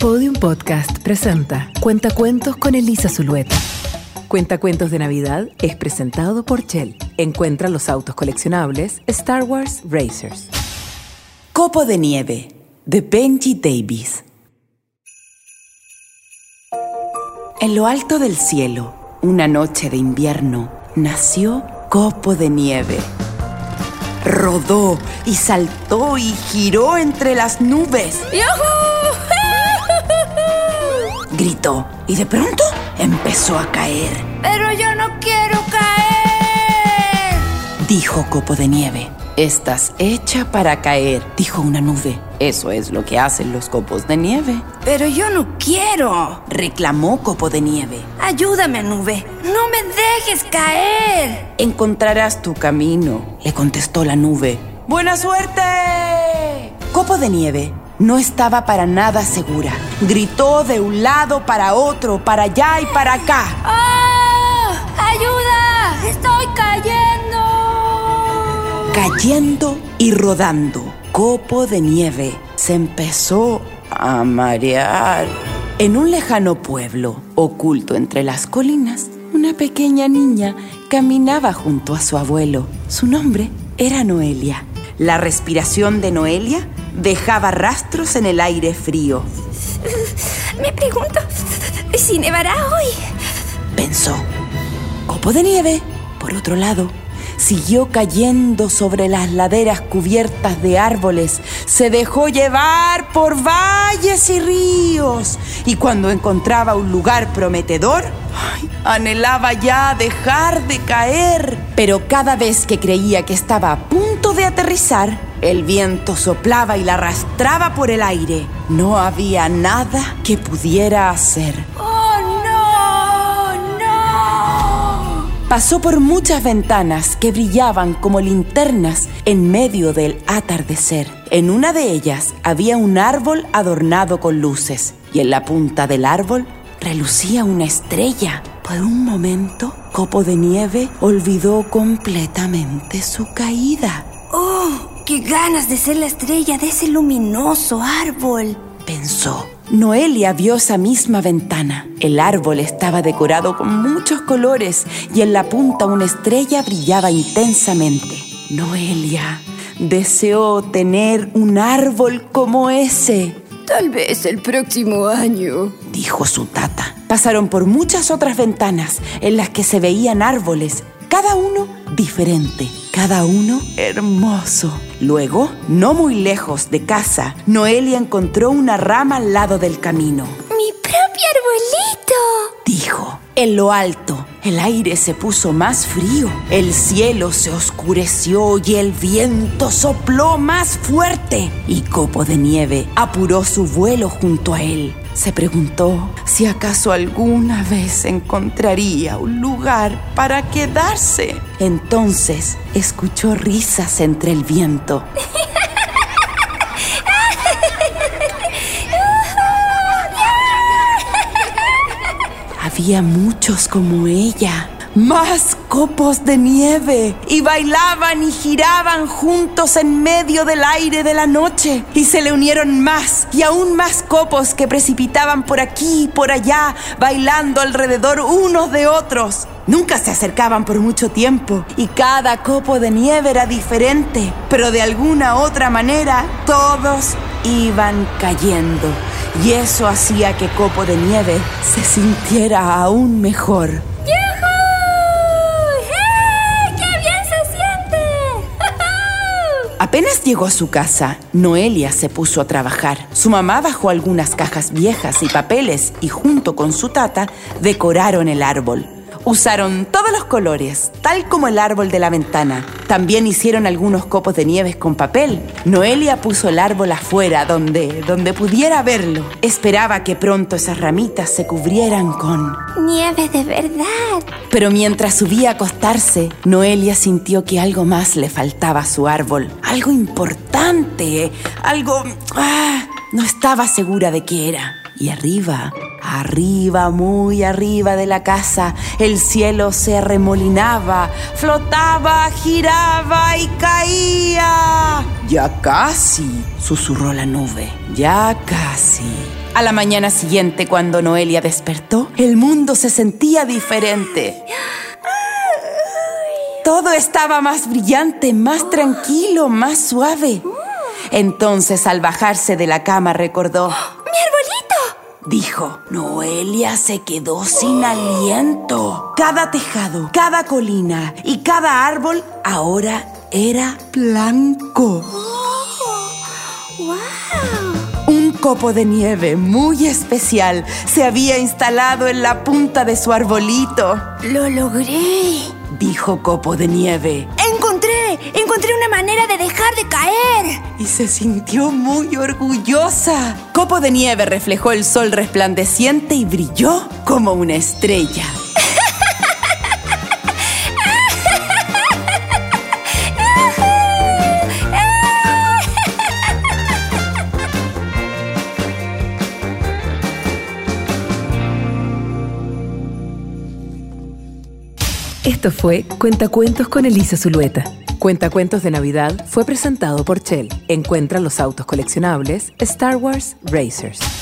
Podium Podcast presenta Cuentacuentos con Elisa Zulueta. Cuentacuentos de Navidad es presentado por Shell. Encuentra los autos coleccionables Star Wars Racers. Copo de nieve de Benji Davis. En lo alto del cielo, una noche de invierno, nació Copo de nieve. Rodó y saltó y giró entre las nubes. Gritó y de pronto empezó a caer. Pero yo no quiero caer. Dijo Copo de Nieve. Estás hecha para caer, dijo una nube. Eso es lo que hacen los copos de nieve. Pero yo no quiero. Reclamó Copo de Nieve. Ayúdame, nube. No me dejes caer. Encontrarás tu camino, le contestó la nube. ¡Buena suerte! Copo de Nieve no estaba para nada segura. Gritó de un lado para otro, para allá y para acá. ¡Ah! ¡Ayuda! ¡Estoy cayendo! Cayendo y rodando, Copo de Nieve se empezó a marear. En un lejano pueblo, oculto entre las colinas, una pequeña niña caminaba junto a su abuelo. Su nombre era Noelia. La respiración de Noelia dejaba rastros en el aire frío. Me pregunto si nevará hoy. Pensó. Copo de nieve, por otro lado, siguió cayendo sobre las laderas cubiertas de árboles, se dejó llevar por valles y ríos, y cuando encontraba un lugar prometedor, ay, anhelaba ya dejar de caer. Pero cada vez que creía que estaba a punto de aterrizar, el viento soplaba y la arrastraba por el aire. No había nada que pudiera hacer. ¡Oh, no! ¡No! Pasó por muchas ventanas que brillaban como linternas en medio del atardecer. En una de ellas había un árbol adornado con luces y en la punta del árbol relucía una estrella. Por un momento, Copo de Nieve olvidó completamente su caída. ¡Qué ganas de ser la estrella de ese luminoso árbol! Pensó. Noelia vio esa misma ventana. El árbol estaba decorado con muchos colores y en la punta una estrella brillaba intensamente. Noelia deseó tener un árbol como ese. Tal vez el próximo año. dijo su tata. Pasaron por muchas otras ventanas en las que se veían árboles, cada uno diferente, cada uno hermoso. Luego, no muy lejos de casa, Noelia encontró una rama al lado del camino. ¡Mi propio arbolito! Dijo, en lo alto, el aire se puso más frío, el cielo se oscureció y el viento sopló más fuerte. Y Copo de Nieve apuró su vuelo junto a él. Se preguntó si acaso alguna vez encontraría un lugar para quedarse. Entonces escuchó risas entre el viento. Había muchos como ella. Más copos de nieve. Y bailaban y giraban juntos en medio del aire de la noche. Y se le unieron más y aún más copos que precipitaban por aquí y por allá, bailando alrededor unos de otros. Nunca se acercaban por mucho tiempo y cada copo de nieve era diferente, pero de alguna otra manera todos iban cayendo. Y eso hacía que Copo de Nieve se sintiera aún mejor. Apenas llegó a su casa, Noelia se puso a trabajar. Su mamá bajó algunas cajas viejas y papeles y junto con su tata decoraron el árbol. Usaron todos los colores, tal como el árbol de la ventana. También hicieron algunos copos de nieves con papel. Noelia puso el árbol afuera, donde, donde pudiera verlo. Esperaba que pronto esas ramitas se cubrieran con... Nieve de verdad. Pero mientras subía a acostarse, Noelia sintió que algo más le faltaba a su árbol. Algo importante, algo... Ah, no estaba segura de qué era. Y arriba, arriba, muy arriba de la casa, el cielo se arremolinaba, flotaba, giraba y caía. Ya casi, susurró la nube. Ya casi. A la mañana siguiente, cuando Noelia despertó, el mundo se sentía diferente. Todo estaba más brillante, más tranquilo, más suave. Entonces, al bajarse de la cama, recordó... Dijo, Noelia se quedó sin aliento. Cada tejado, cada colina y cada árbol ahora era blanco. ¡Wow! Un copo de nieve muy especial se había instalado en la punta de su arbolito, ¡Lo logré! dijo Copo de Nieve. ¡Encontré una manera de dejar de caer! y se sintió muy orgullosa. Copo de Nieve reflejó el sol resplandeciente y brilló como una estrella. Esto fue Cuentacuentos con Elisa Zulueta. Cuentacuentos de Navidad fue presentado por Shell. Encuentra los autos coleccionables Star Wars Racers.